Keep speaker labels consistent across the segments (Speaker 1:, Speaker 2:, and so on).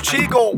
Speaker 1: Chico.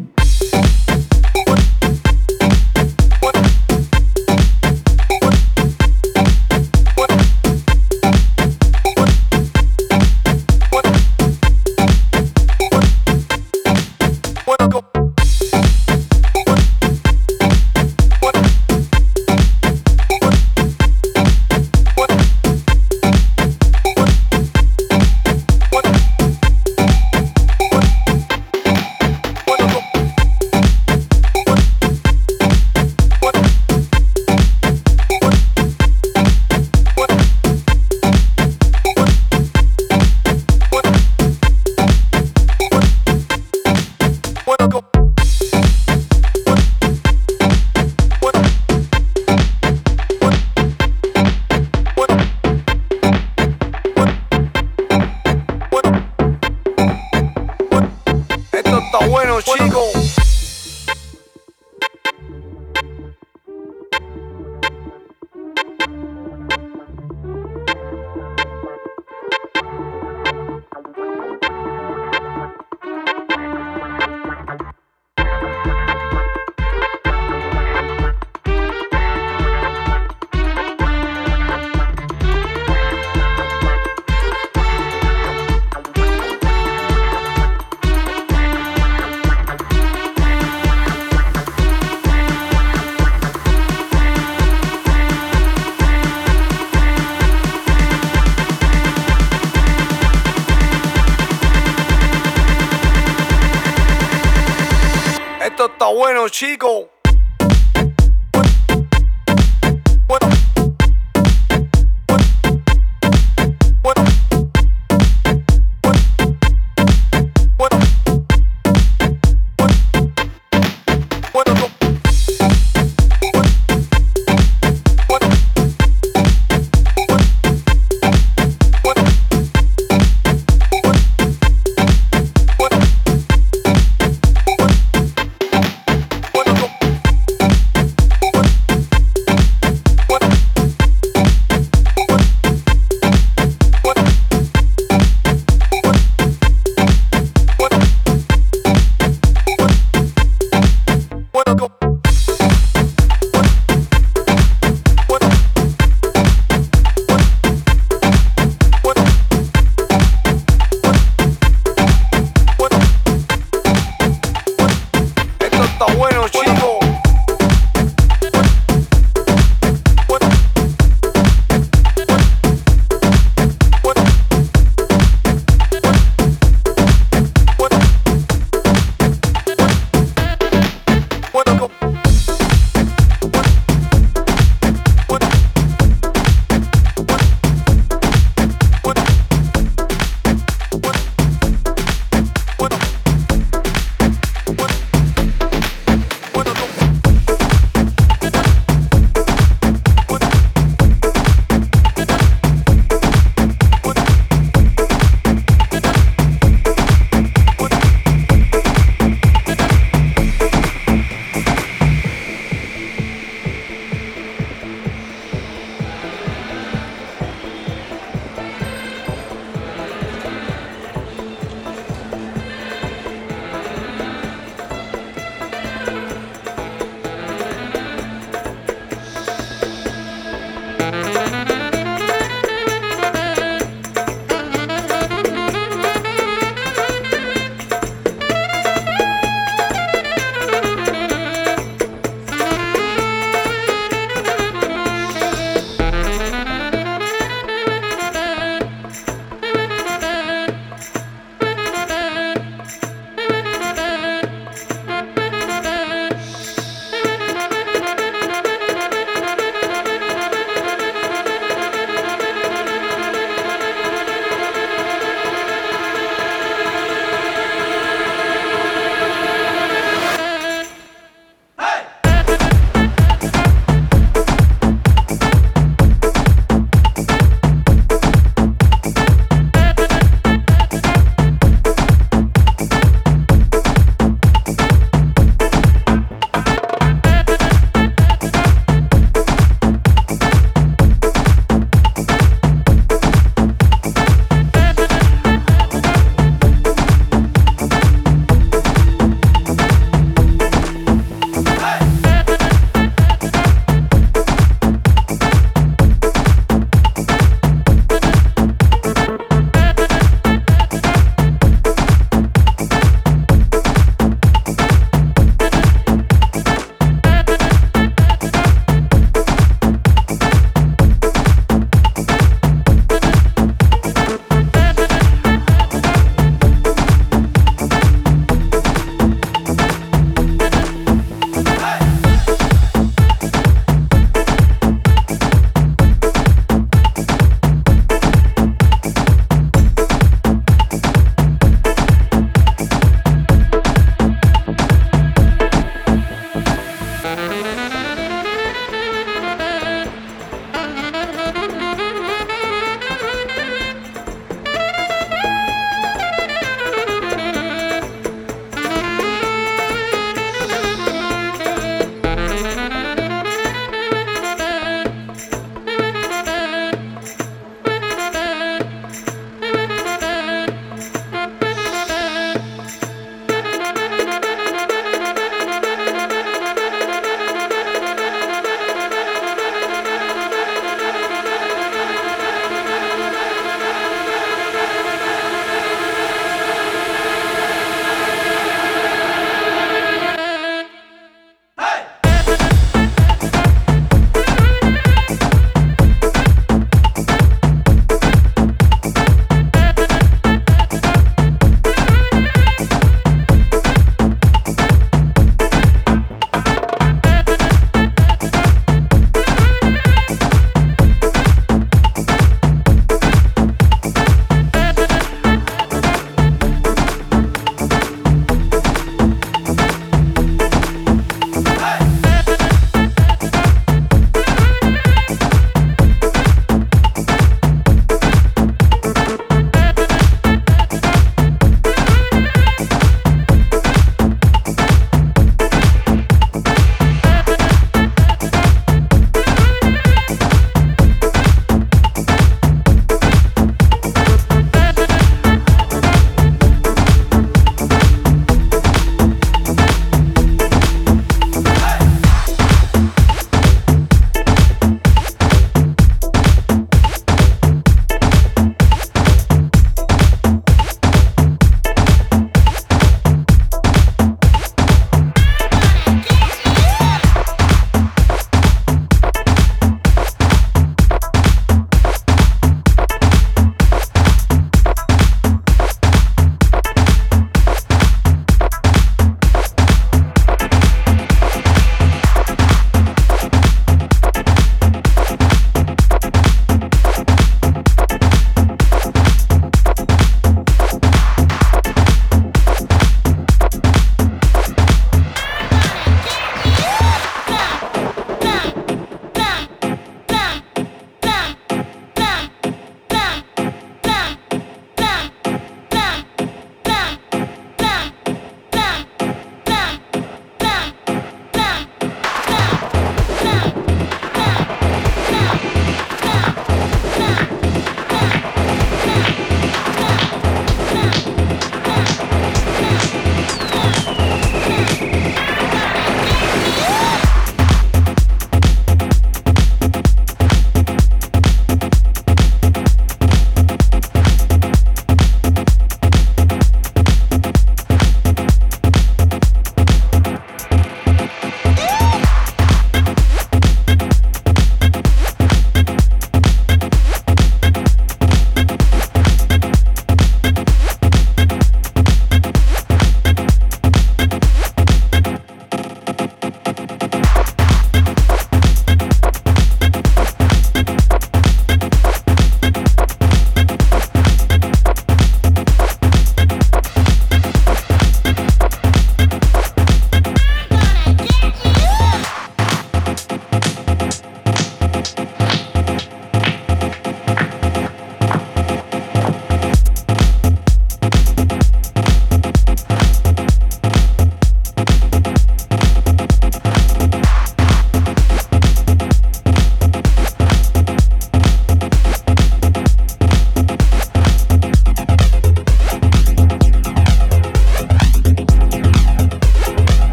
Speaker 1: Chico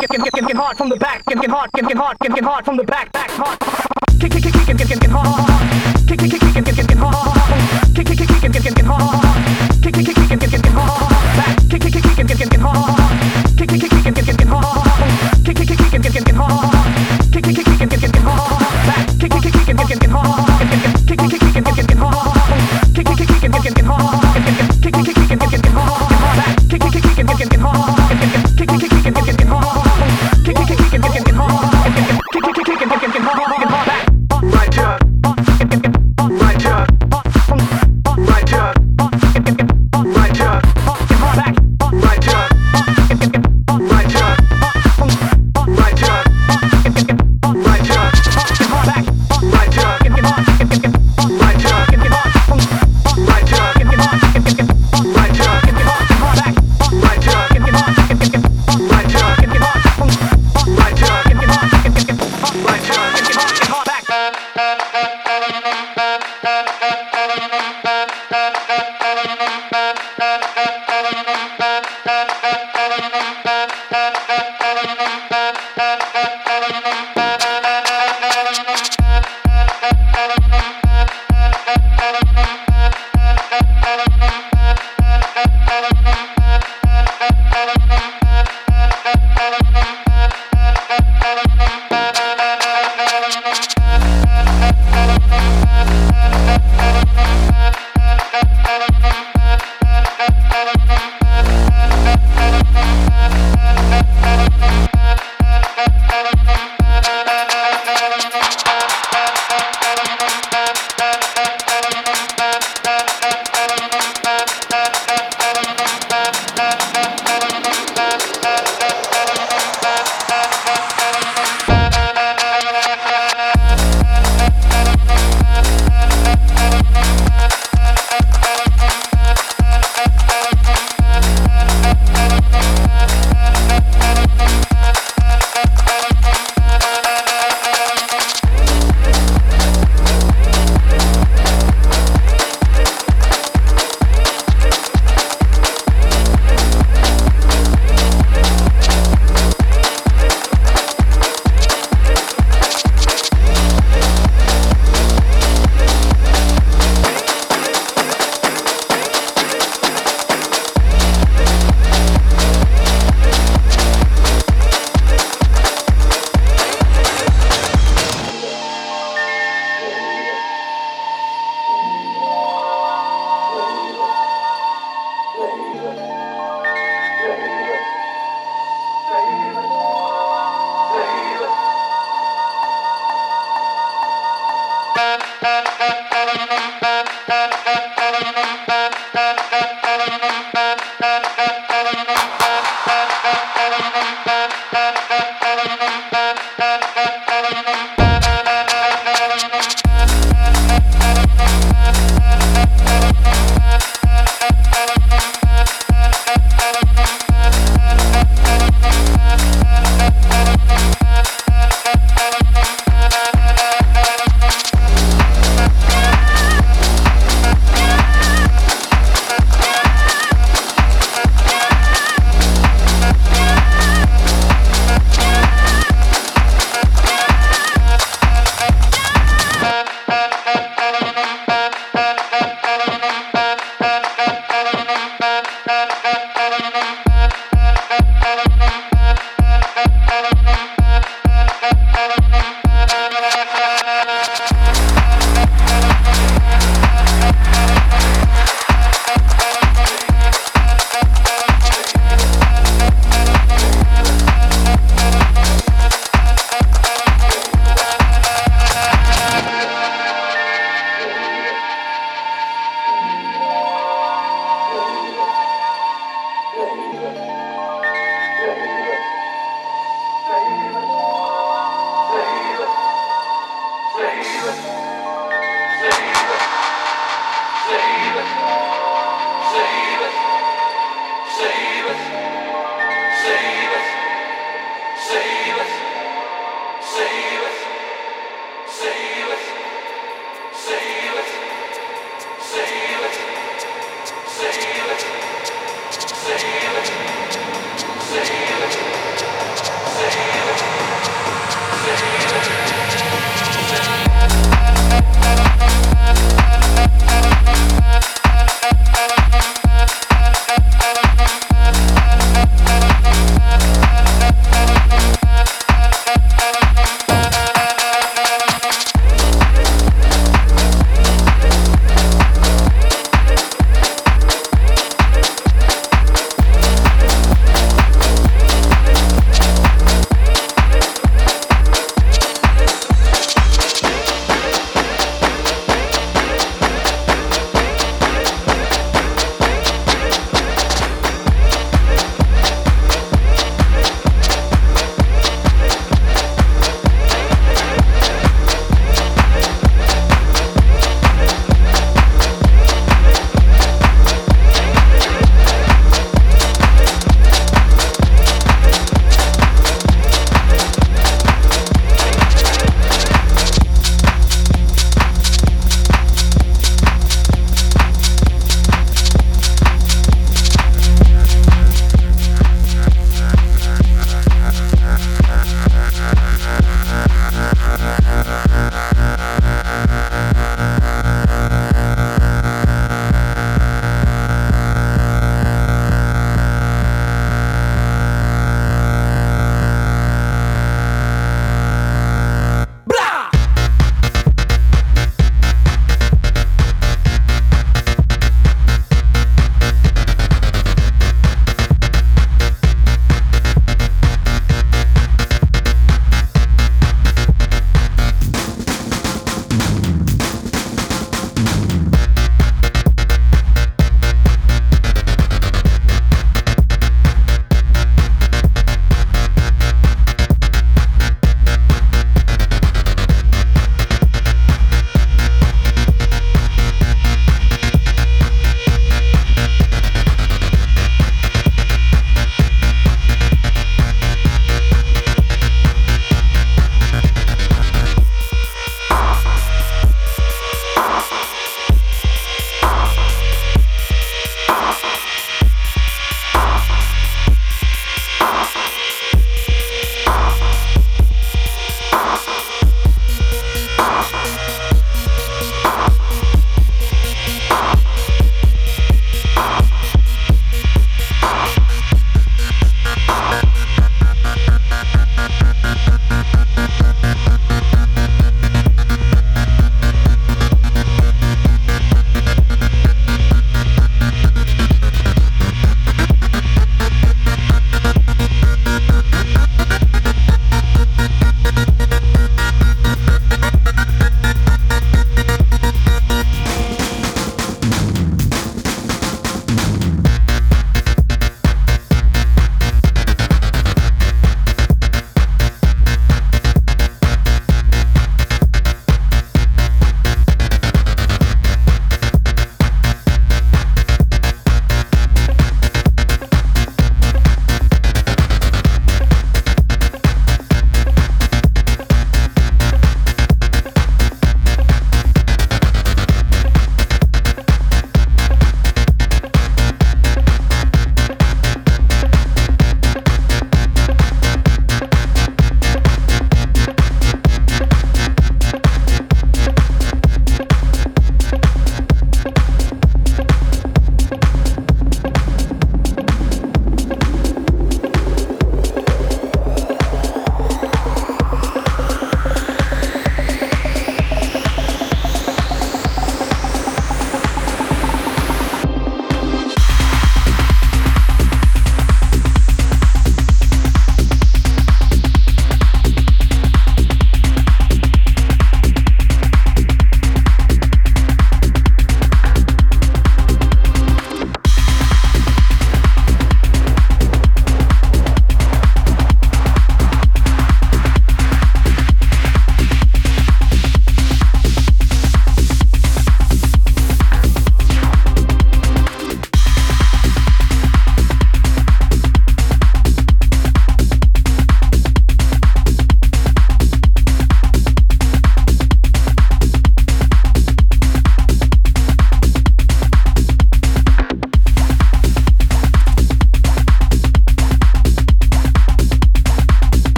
Speaker 1: get get get hard from the back, get get hard, get hard, get get hard from the back, back hard. Kick kick kick kick get get get hard. Thank you.